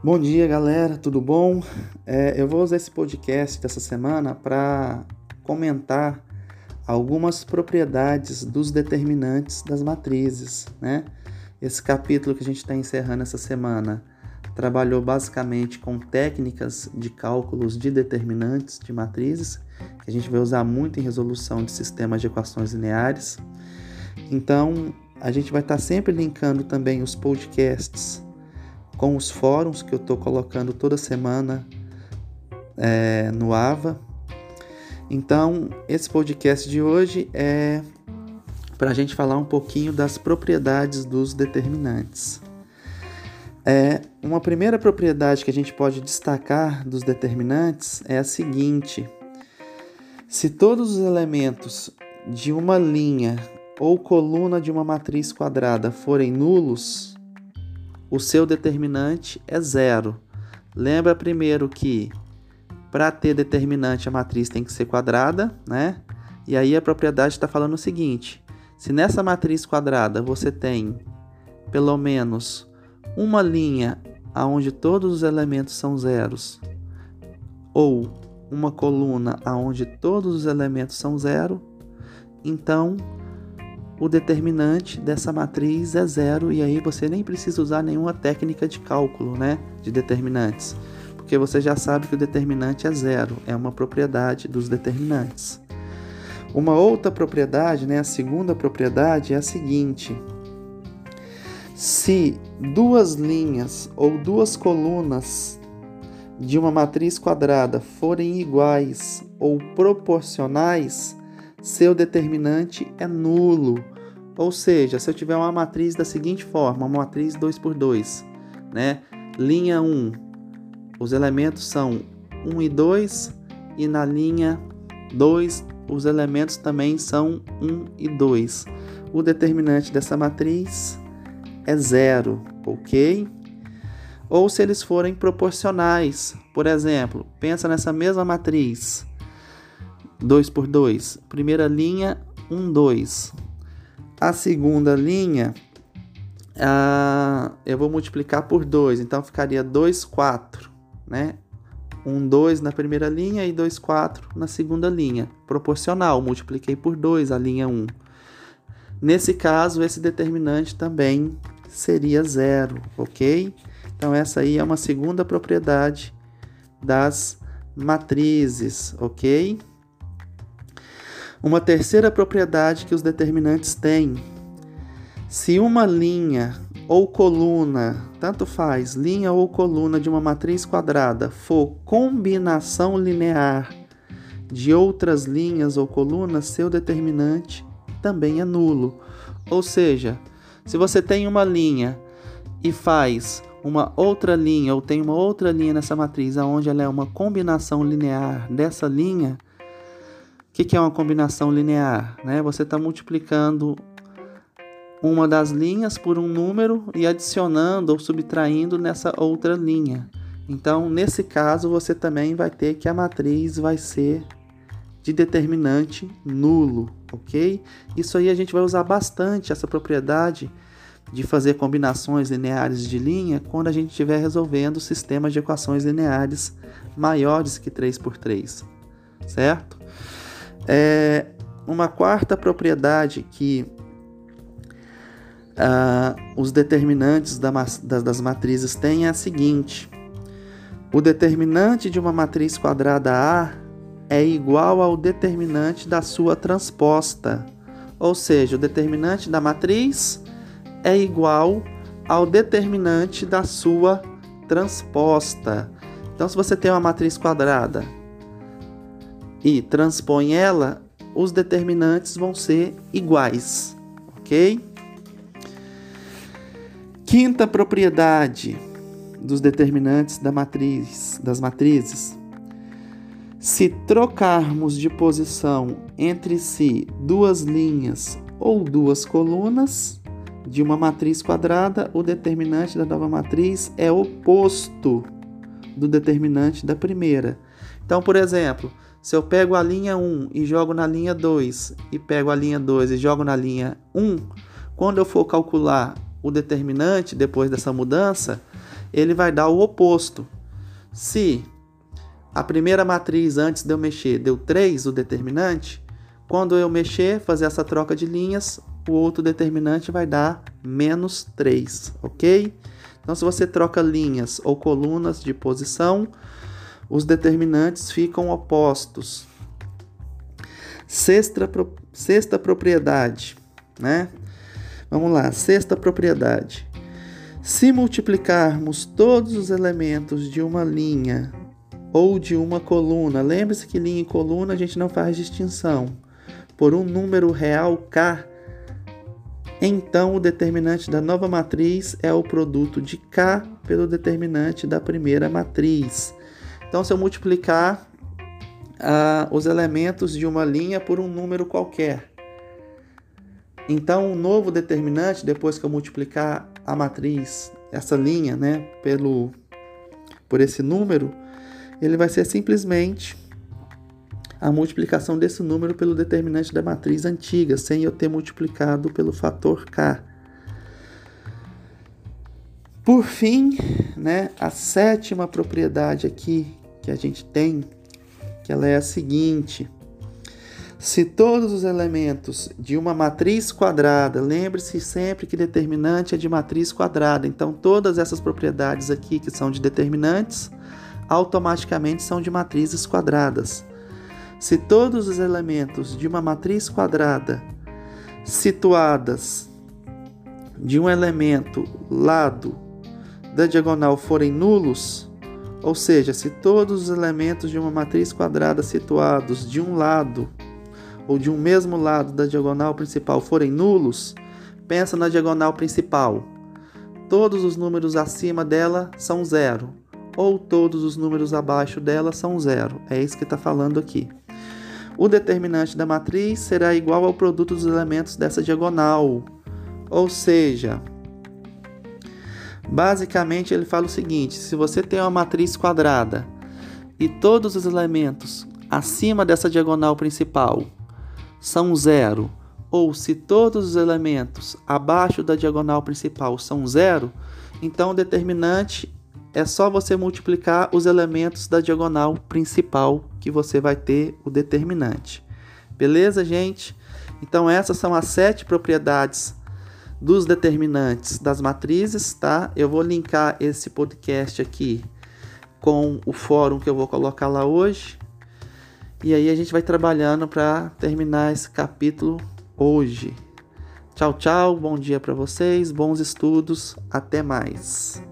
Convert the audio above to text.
Bom dia, galera, tudo bom? É, eu vou usar esse podcast dessa semana para comentar algumas propriedades dos determinantes das matrizes, né? Esse capítulo que a gente está encerrando essa semana trabalhou basicamente com técnicas de cálculos de determinantes de matrizes, que a gente vai usar muito em resolução de sistemas de equações lineares. Então, a gente vai estar tá sempre linkando também os podcasts com os fóruns que eu estou colocando toda semana é, no AVA. Então, esse podcast de hoje é para a gente falar um pouquinho das propriedades dos determinantes. É, uma primeira propriedade que a gente pode destacar dos determinantes é a seguinte: se todos os elementos de uma linha ou coluna de uma matriz quadrada forem nulos, o seu determinante é zero. Lembra primeiro que para ter determinante a matriz tem que ser quadrada, né? E aí a propriedade está falando o seguinte: se nessa matriz quadrada você tem pelo menos uma linha aonde todos os elementos são zeros, ou uma coluna aonde todos os elementos são zero, então o determinante dessa matriz é zero e aí você nem precisa usar nenhuma técnica de cálculo, né, de determinantes, porque você já sabe que o determinante é zero, é uma propriedade dos determinantes. Uma outra propriedade, né, a segunda propriedade é a seguinte: se duas linhas ou duas colunas de uma matriz quadrada forem iguais ou proporcionais, seu determinante é nulo. Ou seja, se eu tiver uma matriz da seguinte forma, uma matriz 2 por 2, né? Linha 1, os elementos são 1 e 2 e na linha 2 os elementos também são 1 e 2. O determinante dessa matriz é zero, ok? Ou se eles forem proporcionais, por exemplo, pensa nessa mesma matriz, 2 por 2. Primeira linha, 1, 2. A segunda linha, ah, eu vou multiplicar por 2, então ficaria 2, 4, né? 1, 2 na primeira linha e 2, 4 na segunda linha. Proporcional, multipliquei por 2 a linha 1. Nesse caso, esse determinante também seria zero, ok? Então, essa aí é uma segunda propriedade das matrizes, ok? Uma terceira propriedade que os determinantes têm: se uma linha ou coluna, tanto faz, linha ou coluna de uma matriz quadrada for combinação linear de outras linhas ou colunas, seu determinante também é nulo. Ou seja, se você tem uma linha e faz uma outra linha ou tem uma outra linha nessa matriz aonde ela é uma combinação linear dessa linha, que, que é uma combinação linear? Né? Você está multiplicando uma das linhas por um número e adicionando ou subtraindo nessa outra linha. Então, nesse caso, você também vai ter que a matriz vai ser de determinante nulo, ok? Isso aí a gente vai usar bastante essa propriedade de fazer combinações lineares de linha quando a gente estiver resolvendo sistemas de equações lineares maiores que 3 por 3, certo? É, uma quarta propriedade que uh, os determinantes da, das, das matrizes têm é a seguinte: o determinante de uma matriz quadrada A é igual ao determinante da sua transposta, ou seja, o determinante da matriz é igual ao determinante da sua transposta. Então, se você tem uma matriz quadrada e transpõe ela, os determinantes vão ser iguais, ok? Quinta propriedade dos determinantes da matriz, das matrizes. Se trocarmos de posição entre si duas linhas ou duas colunas de uma matriz quadrada, o determinante da nova matriz é oposto do determinante da primeira. Então, por exemplo, se eu pego a linha 1 e jogo na linha 2 e pego a linha 2 e jogo na linha 1, quando eu for calcular o determinante depois dessa mudança, ele vai dar o oposto. Se a primeira matriz antes de eu mexer deu 3, o determinante, quando eu mexer, fazer essa troca de linhas, o outro determinante vai dar menos 3, ok? Então, se você troca linhas ou colunas de posição, os determinantes ficam opostos. Sexta, sexta propriedade, né? Vamos lá, sexta propriedade. Se multiplicarmos todos os elementos de uma linha ou de uma coluna, lembre-se que linha e coluna a gente não faz distinção, por um número real k, então o determinante da nova matriz é o produto de k pelo determinante da primeira matriz. Então, se eu multiplicar uh, os elementos de uma linha por um número qualquer, então o novo determinante, depois que eu multiplicar a matriz, essa linha, né, pelo, por esse número, ele vai ser simplesmente a multiplicação desse número pelo determinante da matriz antiga, sem eu ter multiplicado pelo fator k. Por fim, né, a sétima propriedade aqui que a gente tem, que ela é a seguinte: se todos os elementos de uma matriz quadrada, lembre-se sempre que determinante é de matriz quadrada, então todas essas propriedades aqui que são de determinantes automaticamente são de matrizes quadradas. Se todos os elementos de uma matriz quadrada situadas de um elemento lado da diagonal forem nulos, ou seja, se todos os elementos de uma matriz quadrada situados de um lado ou de um mesmo lado da diagonal principal forem nulos, pensa na diagonal principal. Todos os números acima dela são zero, ou todos os números abaixo dela são zero. É isso que está falando aqui. O determinante da matriz será igual ao produto dos elementos dessa diagonal. Ou seja, basicamente ele fala o seguinte: se você tem uma matriz quadrada e todos os elementos acima dessa diagonal principal são zero, ou se todos os elementos abaixo da diagonal principal são zero, então o determinante é só você multiplicar os elementos da diagonal principal que você vai ter o determinante. Beleza, gente? Então essas são as sete propriedades dos determinantes das matrizes, tá? Eu vou linkar esse podcast aqui com o fórum que eu vou colocar lá hoje. E aí a gente vai trabalhando para terminar esse capítulo hoje. Tchau, tchau, bom dia para vocês, bons estudos, até mais.